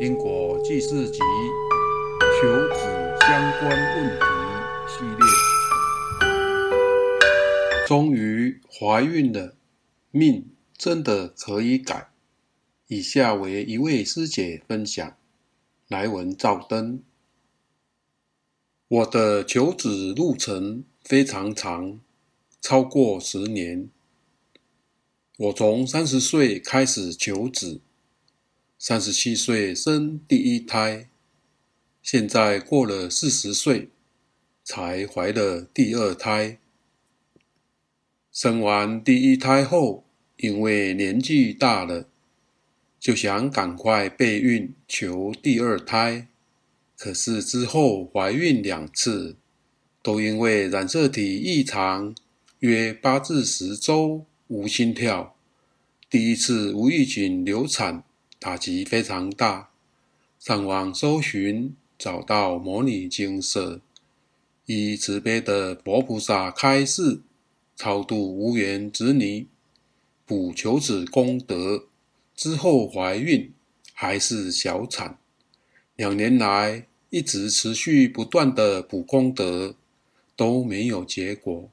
因果济世集求子相关问题系列，终于怀孕了，命真的可以改。以下为一位师姐分享，来文照灯。我的求子路程非常长，超过十年。我从三十岁开始求子，三十七岁生第一胎，现在过了四十岁，才怀了第二胎。生完第一胎后，因为年纪大了，就想赶快备孕求第二胎。可是之后怀孕两次，都因为染色体异常，约八至十周。无心跳，第一次无预警流产，打击非常大。上网搜寻，找到牟尼精舍，以慈悲的佛菩萨开示，超度无缘子女，补求子功德。之后怀孕还是小产，两年来一直持续不断的补功德，都没有结果。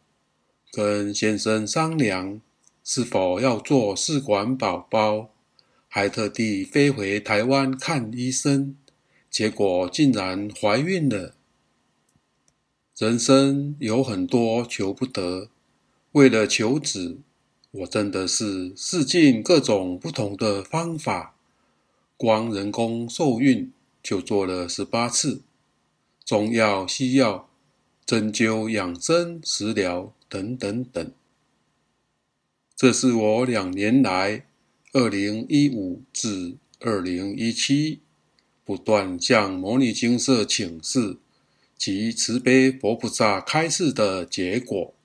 跟先生商量。是否要做试管宝宝？还特地飞回台湾看医生，结果竟然怀孕了。人生有很多求不得，为了求子，我真的是试尽各种不同的方法，光人工受孕就做了十八次，中药、西药、针灸、养生、食疗等等等。这是我两年来，二零一五至二零一七，不断向摩尼精舍请示及慈悲佛菩萨开示的结果。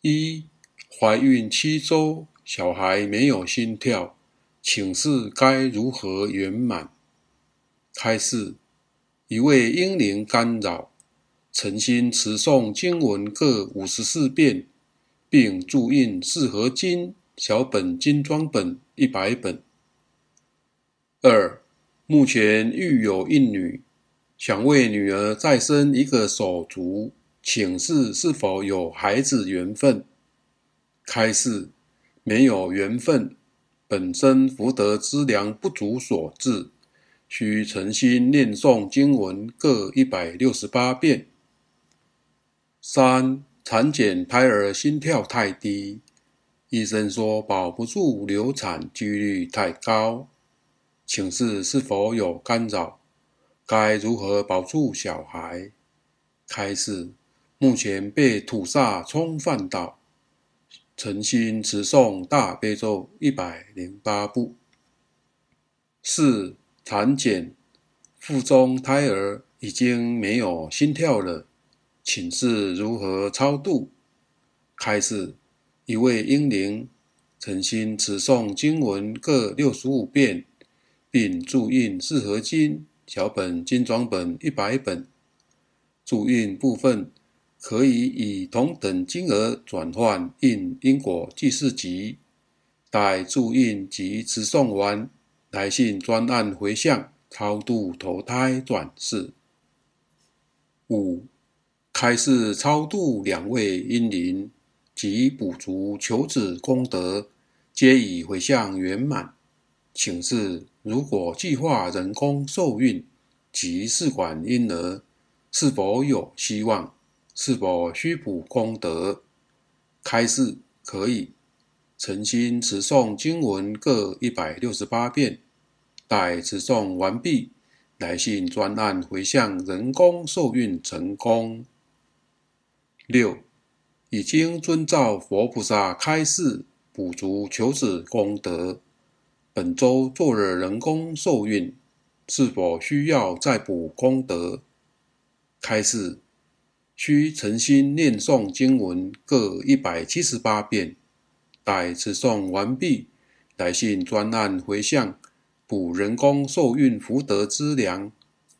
一、怀孕七周，小孩没有心跳，请示该如何圆满？开示：一位婴灵干扰，诚心持诵经文各五十四遍。并注印四合金小本精装本一百本。二，目前育有一女，想为女儿再生一个手足，请示是否有孩子缘分？开示，没有缘分，本身福德资粮不足所致，需诚心念诵经文各一百六十八遍。三。产检胎儿心跳太低，医生说保不住流产几率太高，请示是否有干扰？该如何保住小孩？开示，目前被土煞冲犯到，诚心持诵大悲咒一百零八部。四、产检腹中胎儿已经没有心跳了。请示如何超度？开示，一位英灵诚心持诵经文各六十五遍，并注印四合金小本精装本一百本。注印部分可以以同等金额转换印因果济世集。待注印及持诵完，来信专案回向超度投胎转世。五。开示超度两位英灵及补足求子功德，皆已回向圆满。请示：如果计划人工受孕及试管婴儿，是否有希望？是否需补功德？开示：可以，诚心持诵经文各一百六十八遍。待持诵完毕，来信专案回向人工受孕成功。六，已经遵照佛菩萨开示补足求子功德，本周做了人工受孕，是否需要再补功德？开示，需诚心念诵经文各一百七十八遍，待持诵完毕，来信专案回向补人工受孕福德资粮。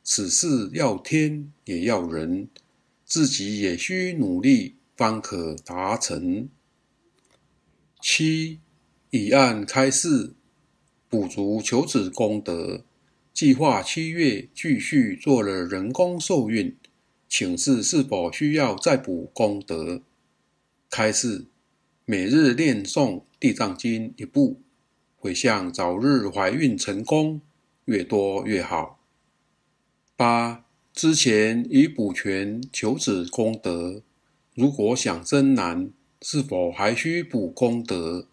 此事要天也要人。自己也需努力，方可达成。七，以案开示，补足求子功德，计划七月继续做了人工受孕，请示是否需要再补功德？开示：每日念诵地藏经一部，回向早日怀孕成功，越多越好。八之前已补全求子功德，如果想生男，是否还需补功德？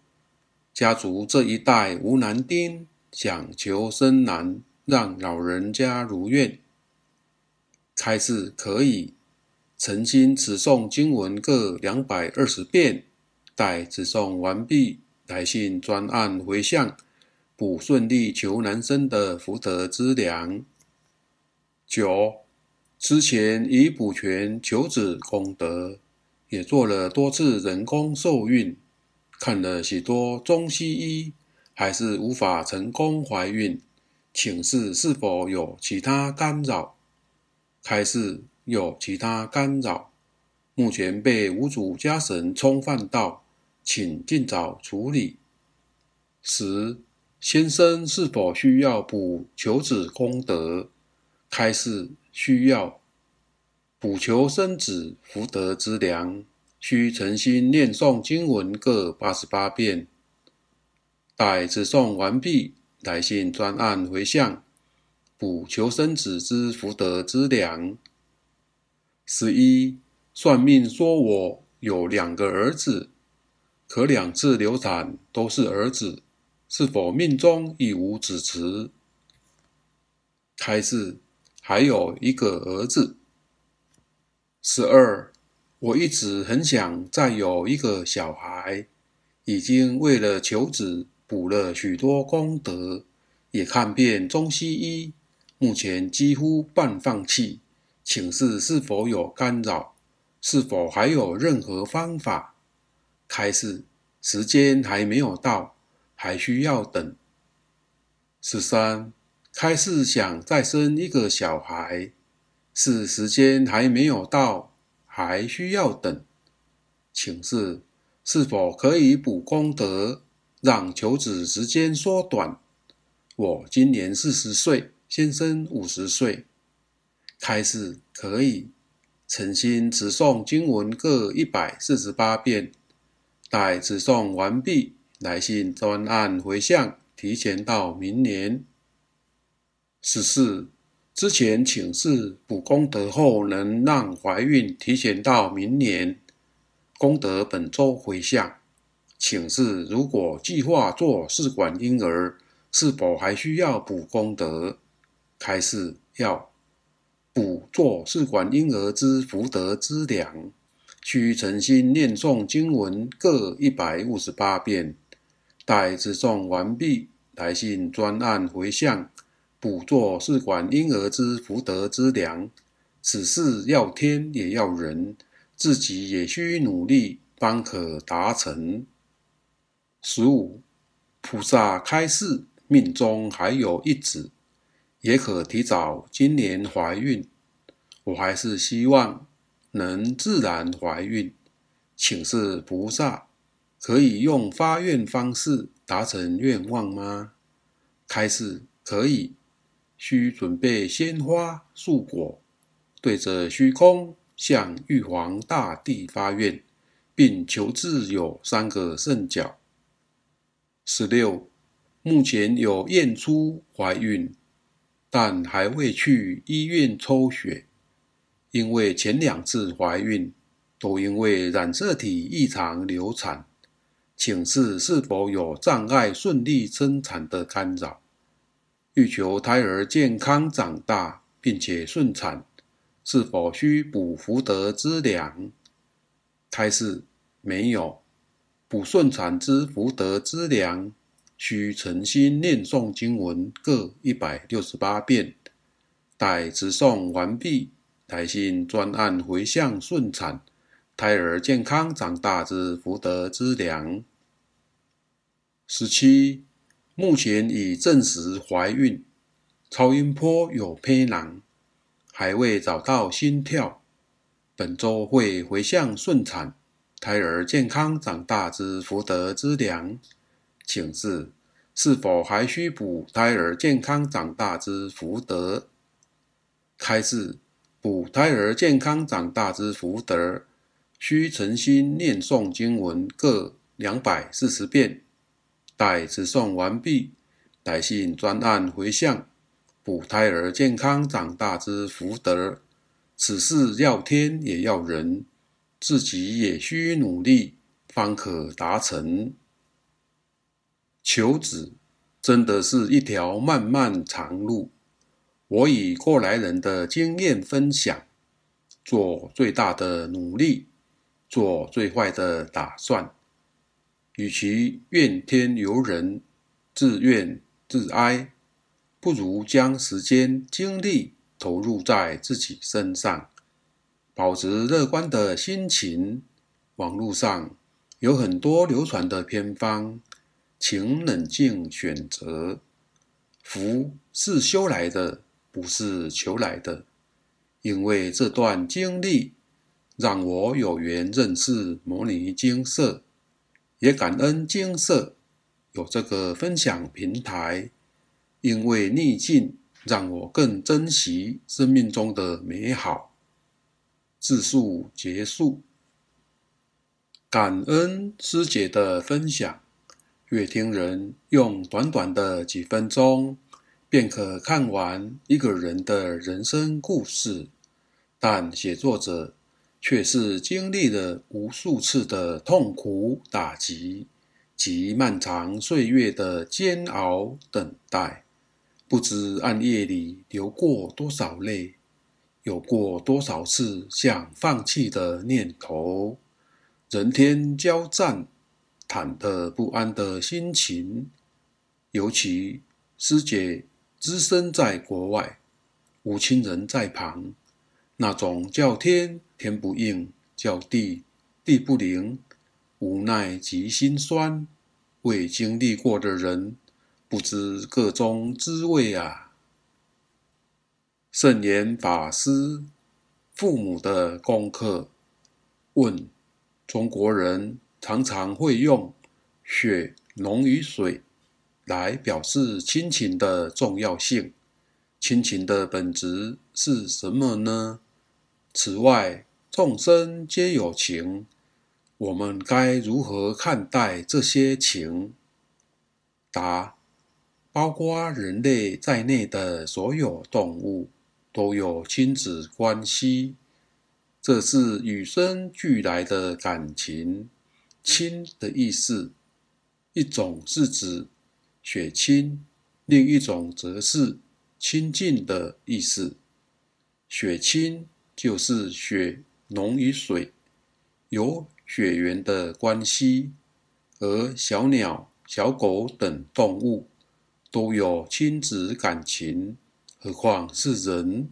家族这一代无男丁，想求生男，让老人家如愿。开示可以，诚心持诵经文各两百二十遍，待持诵完毕，来信专案回向，补顺利求男生的福德资粮。九之前已补全求子功德，也做了多次人工受孕。看了许多中西医，还是无法成功怀孕，请示是否有其他干扰？开示有其他干扰，目前被无主家神冲犯到，请尽早处理。十先生是否需要补求子功德？开示需要补求生子福德之粮。需诚心念诵经文各八十八遍，待持诵完毕，来信专案回向，补求生子之福德之粮。十一算命说我有两个儿子，可两次流产都是儿子，是否命中已无子嗣？开示还有一个儿子。十二。我一直很想再有一个小孩，已经为了求子补了许多功德，也看遍中西医，目前几乎半放弃。请示是否有干扰？是否还有任何方法？开示时间还没有到，还需要等。十三，开示想再生一个小孩，是时间还没有到。还需要等，请示是否可以补功德，让求子时间缩短？我今年四十岁，先生五十岁，开示可以，诚心持诵经文各一百四十八遍，待持诵完毕，来信专案回向，提前到明年。十四。之前请示补功德后能让怀孕提前到明年，功德本周回向，请示如果计划做试管婴儿，是否还需要补功德？开示要补做试管婴儿之福德资粮，需诚心念诵经文各一百五十八遍，待持诵完毕，来信专案回向。补做是管婴儿之福德之粮，此事要天也要人，自己也需努力，方可达成。十五，菩萨开示，命中还有一子，也可提早今年怀孕。我还是希望能自然怀孕，请示菩萨，可以用发愿方式达成愿望吗？开示可以。需准备鲜花、素果，对着虚空向玉皇大帝发愿，并求自有三个圣角。十六，目前有验出怀孕，但还未去医院抽血，因为前两次怀孕都因为染色体异常流产，请示是否有障碍顺利生产的干扰？欲求胎儿健康长大，并且顺产，是否需补福德之粮？开示没有，补顺产之福德之粮，需诚心念诵经文各一百六十八遍，待持诵完毕，来信专案回向顺产，胎儿健康长大之福德之粮。十七。目前已证实怀孕，超音波有胚囊，还未找到心跳。本周会回向顺产，胎儿健康长大之福德之粮，请示是否还需补胎儿健康长大之福德？开示：补胎儿健康长大之福德，需诚心念诵经文各两百四十遍。待持诵完毕，来信专案回向，补胎儿健康长大之福德。此事要天也要人，自己也需努力，方可达成。求子真的是一条漫漫长路。我以过来人的经验分享，做最大的努力，做最坏的打算。与其怨天尤人、自怨自哀，不如将时间精力投入在自己身上，保持乐观的心情。网络上有很多流传的偏方，请冷静选择。福是修来的。不是求来的，因为这段经历让我有缘认识摩尼精舍，也感恩精舍有这个分享平台。因为逆境，让我更珍惜生命中的美好。自述结束，感恩师姐的分享，阅听人用短短的几分钟。便可看完一个人的人生故事，但写作者却是经历了无数次的痛苦打击及漫长岁月的煎熬等待，不知暗夜里流过多少泪，有过多少次想放弃的念头，人天交战、忐忑不安的心情，尤其师姐。只身在国外，无亲人在旁，那种叫天天不应，叫地地不灵，无奈及心酸，未经历过的人不知个中滋味啊！圣严法师父母的功课问：中国人常常会用血浓于水。来表示亲情的重要性。亲情的本质是什么呢？此外，众生皆有情，我们该如何看待这些情？答：包括人类在内的所有动物都有亲子关系，这是与生俱来的感情。亲的意思，一种是指。血亲，另一种则是亲近的意思。血亲就是血浓于水，有血缘的关系。而小鸟、小狗等动物都有亲子感情，何况是人？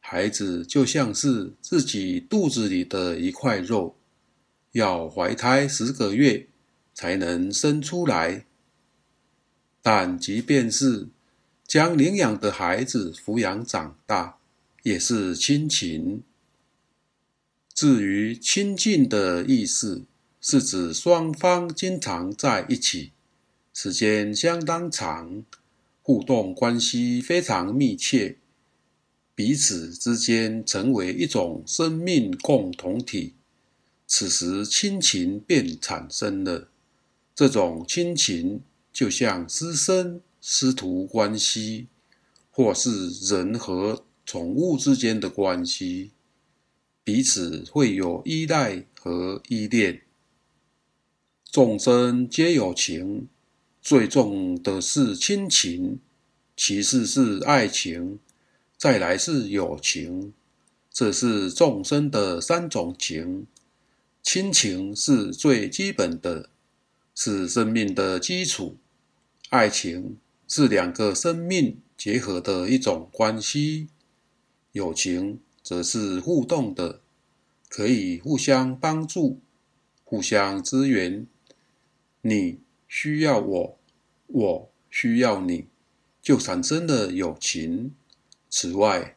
孩子就像是自己肚子里的一块肉，要怀胎十个月才能生出来。但即便是将领养的孩子抚养长大，也是亲情。至于亲近的意思，是指双方经常在一起，时间相当长，互动关系非常密切，彼此之间成为一种生命共同体。此时亲情便产生了，这种亲情。就像师生、师徒关系，或是人和宠物之间的关系，彼此会有依赖和依恋。众生皆有情，最重的是亲情，其次是爱情，再来是友情。这是众生的三种情，亲情是最基本的，是生命的基础。爱情是两个生命结合的一种关系，友情则是互动的，可以互相帮助、互相支援。你需要我，我需要你，就产生了友情。此外，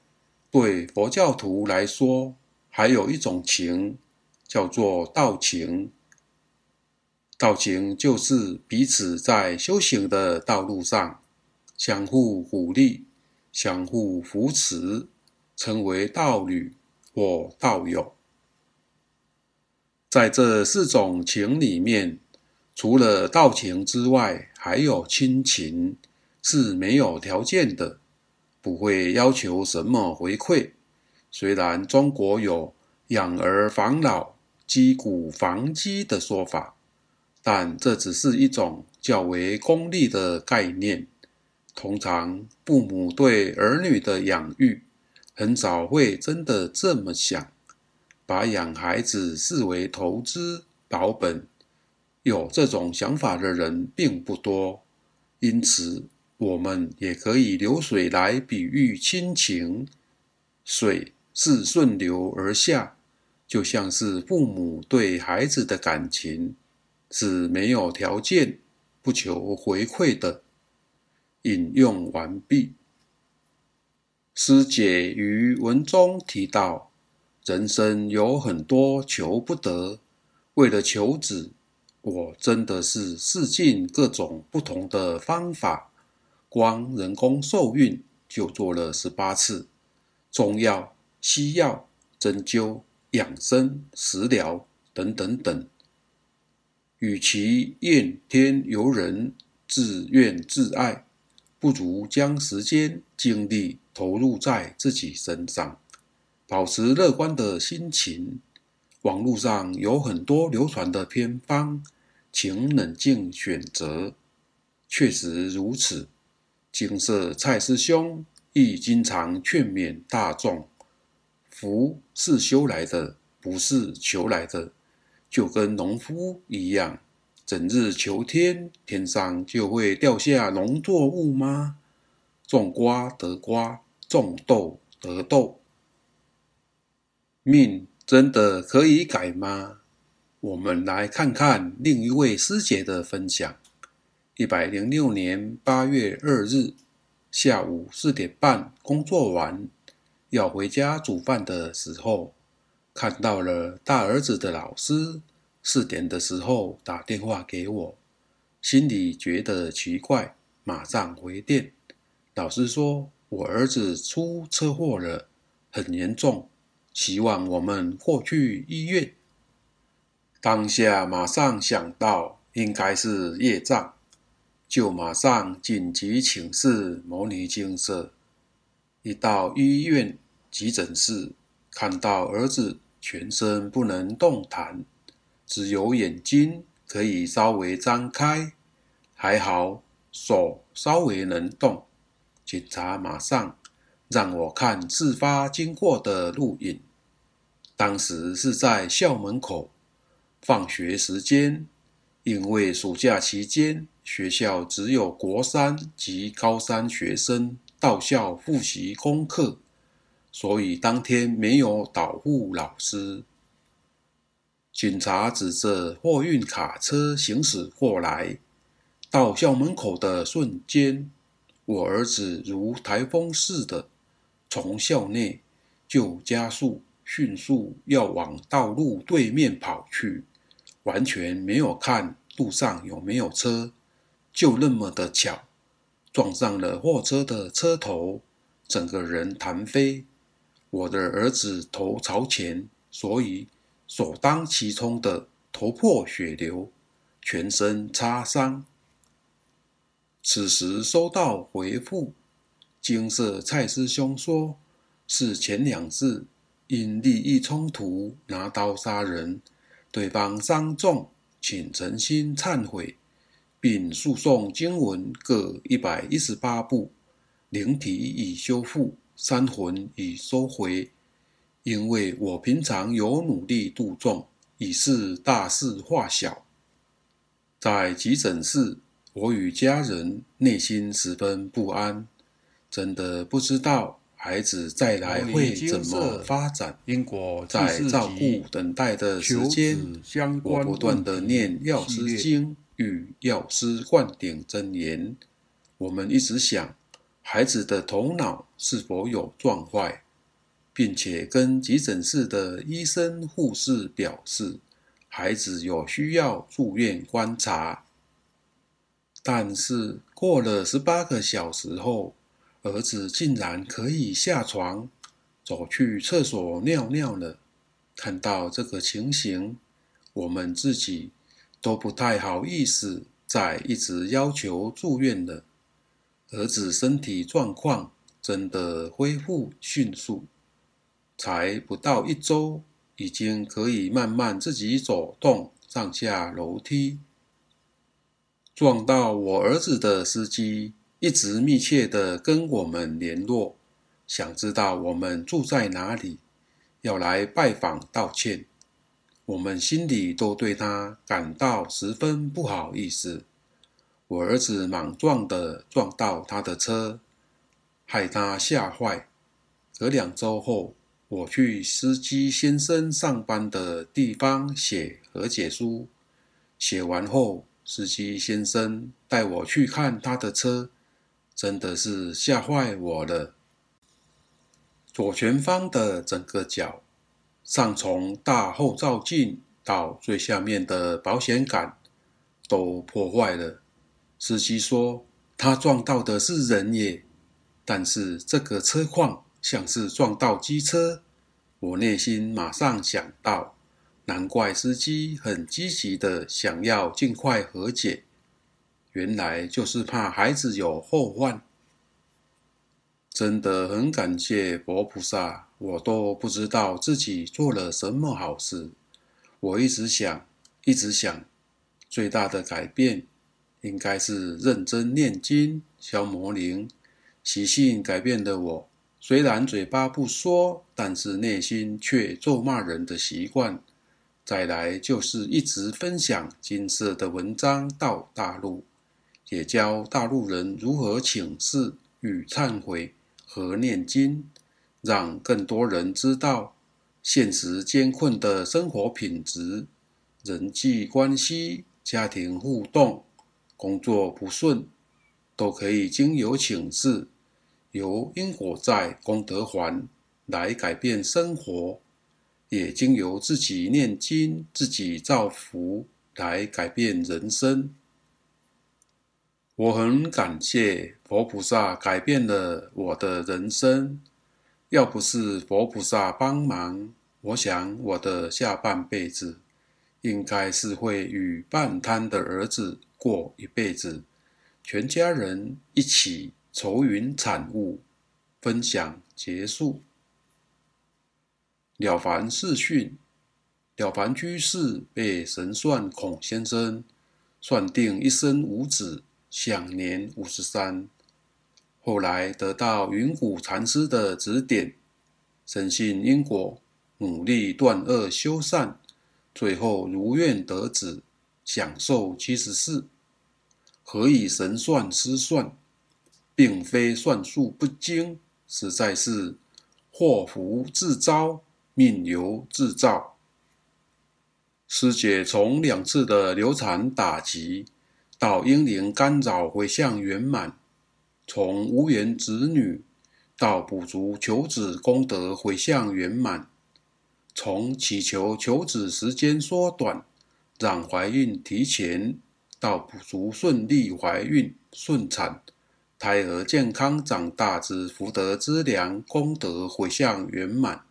对佛教徒来说，还有一种情，叫做道情。道情就是彼此在修行的道路上相互鼓励、相互扶持，成为道侣或道友。在这四种情里面，除了道情之外，还有亲情，是没有条件的，不会要求什么回馈。虽然中国有“养儿防老，积谷防饥”的说法，但这只是一种较为功利的概念。通常，父母对儿女的养育，很少会真的这么想。把养孩子视为投资保本，有这种想法的人并不多。因此，我们也可以流水来比喻亲情。水是顺流而下，就像是父母对孩子的感情是没有条件、不求回馈的。引用完毕。师姐于文中提到。人生有很多求不得，为了求子，我真的是试尽各种不同的方法，光人工受孕就做了十八次，中药、西药、针灸、养生、食疗等等等。与其怨天尤人、自怨自艾，不如将时间精力投入在自己身上。保持乐观的心情。网络上有很多流传的偏方，请冷静选择。确实如此。金色蔡师兄亦经常劝勉大众：福是修来的，不是求来的。就跟农夫一样，整日求天，天上就会掉下农作物吗？种瓜得瓜，种豆得豆。命真的可以改吗？我们来看看另一位师姐的分享。一百零六年八月二日下午四点半工作完，要回家煮饭的时候，看到了大儿子的老师四点的时候打电话给我，心里觉得奇怪，马上回电。老师说我儿子出车祸了，很严重。希望我们过去医院。当下马上想到应该是业障，就马上紧急请示牟尼精舍。一到医院急诊室，看到儿子全身不能动弹，只有眼睛可以稍微张开，还好手稍微能动。警察马上让我看事发经过的录影。当时是在校门口，放学时间，因为暑假期间学校只有国三及高三学生到校复习功课，所以当天没有导护老师。警察指着货运卡车行驶过来，到校门口的瞬间，我儿子如台风似的从校内就加速。迅速要往道路对面跑去，完全没有看路上有没有车，就那么的巧，撞上了货车的车头，整个人弹飞。我的儿子头朝前，所以首当其冲的头破血流，全身擦伤。此时收到回复，精舍蔡师兄说是前两次。因利益冲突拿刀杀人，对方伤重，请诚心忏悔，并诉讼经文各一百一十八部，灵体已修复，三魂已收回。因为我平常有努力度众，已是大事化小。在急诊室，我与家人内心十分不安，真的不知道。孩子再来会怎么发展？在照顾等待的时间，我不断地念药师经与药师灌顶真言。我们一直想，孩子的头脑是否有撞坏，并且跟急诊室的医生护士表示，孩子有需要住院观察。但是过了十八个小时后，儿子竟然可以下床，走去厕所尿尿了。看到这个情形，我们自己都不太好意思再一直要求住院了。儿子身体状况真的恢复迅速，才不到一周，已经可以慢慢自己走动上下楼梯。撞到我儿子的司机。一直密切的跟我们联络，想知道我们住在哪里，要来拜访道歉。我们心里都对他感到十分不好意思。我儿子莽撞的撞到他的车，害他吓坏。隔两周后，我去司机先生上班的地方写和解书，写完后，司机先生带我去看他的车。真的是吓坏我了！左前方的整个角，上从大后照镜到最下面的保险杆都破坏了。司机说他撞到的是人耶，但是这个车况像是撞到机车。我内心马上想到，难怪司机很积极的想要尽快和解。原来就是怕孩子有后患，真的很感谢佛菩萨，我都不知道自己做了什么好事。我一直想，一直想，最大的改变应该是认真念经、消魔灵。习性改变的我，虽然嘴巴不说，但是内心却咒骂人的习惯。再来就是一直分享金色的文章到大陆。也教大陆人如何请示与忏悔和念经，让更多人知道现实艰困的生活品质、人际关系、家庭互动、工作不顺，都可以经由请示，由因果债功德还来改变生活，也经由自己念经、自己造福来改变人生。我很感谢佛菩萨改变了我的人生，要不是佛菩萨帮忙，我想我的下半辈子应该是会与半瘫的儿子过一辈子，全家人一起愁云惨雾，分享结束。了凡四训，了凡居士被神算孔先生算定一生无子。享年五十三，后来得到云谷禅师的指点，深信因果，努力断恶修善，最后如愿得子，享寿七十四。何以神算失算？并非算术不精，实在是祸福自招，命由自造。师姐从两次的流产打击。到婴灵干扰回向圆满，从无缘子女到补足求子功德回向圆满，从祈求求子时间缩短，让怀孕提前，到补足顺利怀孕顺产，胎儿健康长大之福德资粮功德回向圆满，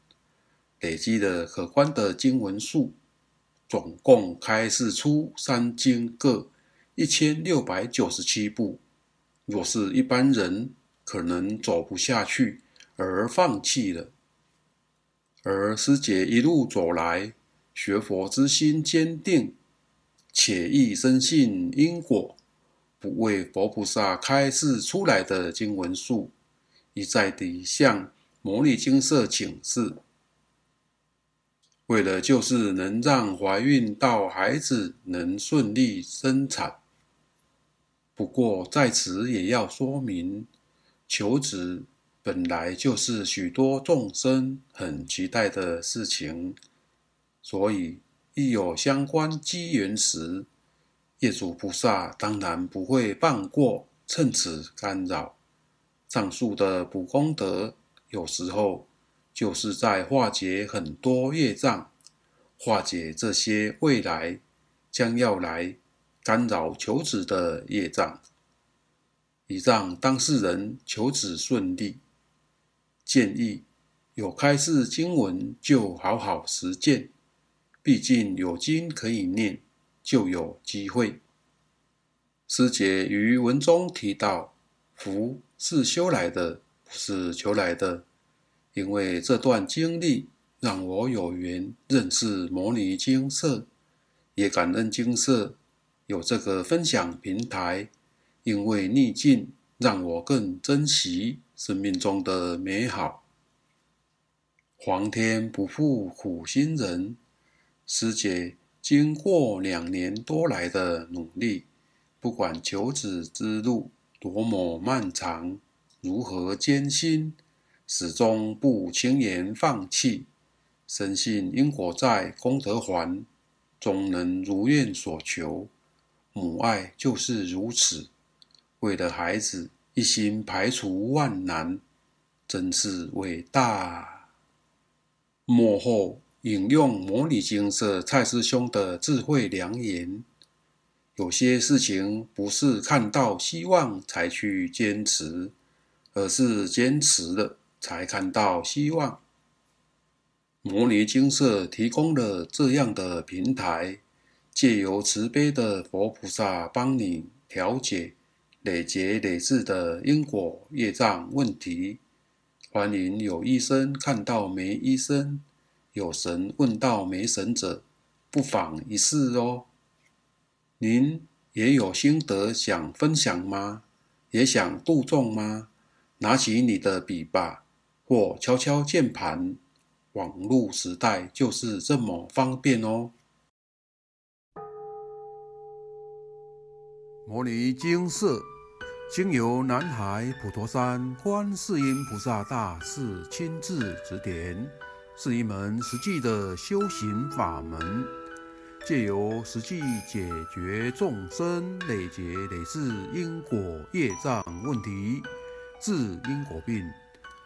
累积的可观的经文数，总共开示出三经各。一千六百九十七部，若是一般人，可能走不下去而放弃了。而师姐一路走来，学佛之心坚定，且亦深信因果，不为佛菩萨开示出来的经文数，一再地向摩尼精舍请示，为了就是能让怀孕到孩子能顺利生产。不过在此也要说明，求子本来就是许多众生很期待的事情，所以一有相关机缘时，业主菩萨当然不会放过，趁此干扰。上述的补功德，有时候就是在化解很多业障，化解这些未来将要来干扰求子的业障，以让当事人求子顺利。建议有开示经文就好好实践，毕竟有经可以念，就有机会。师姐于文中提到，福是修来的，不是求来的。因为这段经历让我有缘认识摩尼精舍，也感恩精舍有这个分享平台。因为逆境，让我更珍惜生命中的美好。皇天不负苦心人，师姐经过两年多来的努力，不管求子之路多么漫长，如何艰辛，始终不轻言放弃，深信因果在功德还，终能如愿所求。母爱就是如此，为了孩子一心排除万难，真是伟大。幕后引用牟尼精舍蔡师兄的智慧良言：有些事情不是看到希望才去坚持，而是坚持了才看到希望。摩尼精舍提供了这样的平台，借由慈悲的佛菩萨帮你调解累劫累世的因果业障问题。欢迎有医生看到没医生，有神问到没神者，不妨一试哦。您也有心得想分享吗？也想度众吗？拿起你的笔吧，或敲敲键盘。网络时代就是这么方便哦。摩尼精舍经由南海普陀山观世音菩萨大士亲自指点。是一门实际的修行法门，借由实际解决众生累劫累世因果业障问题，治因果病，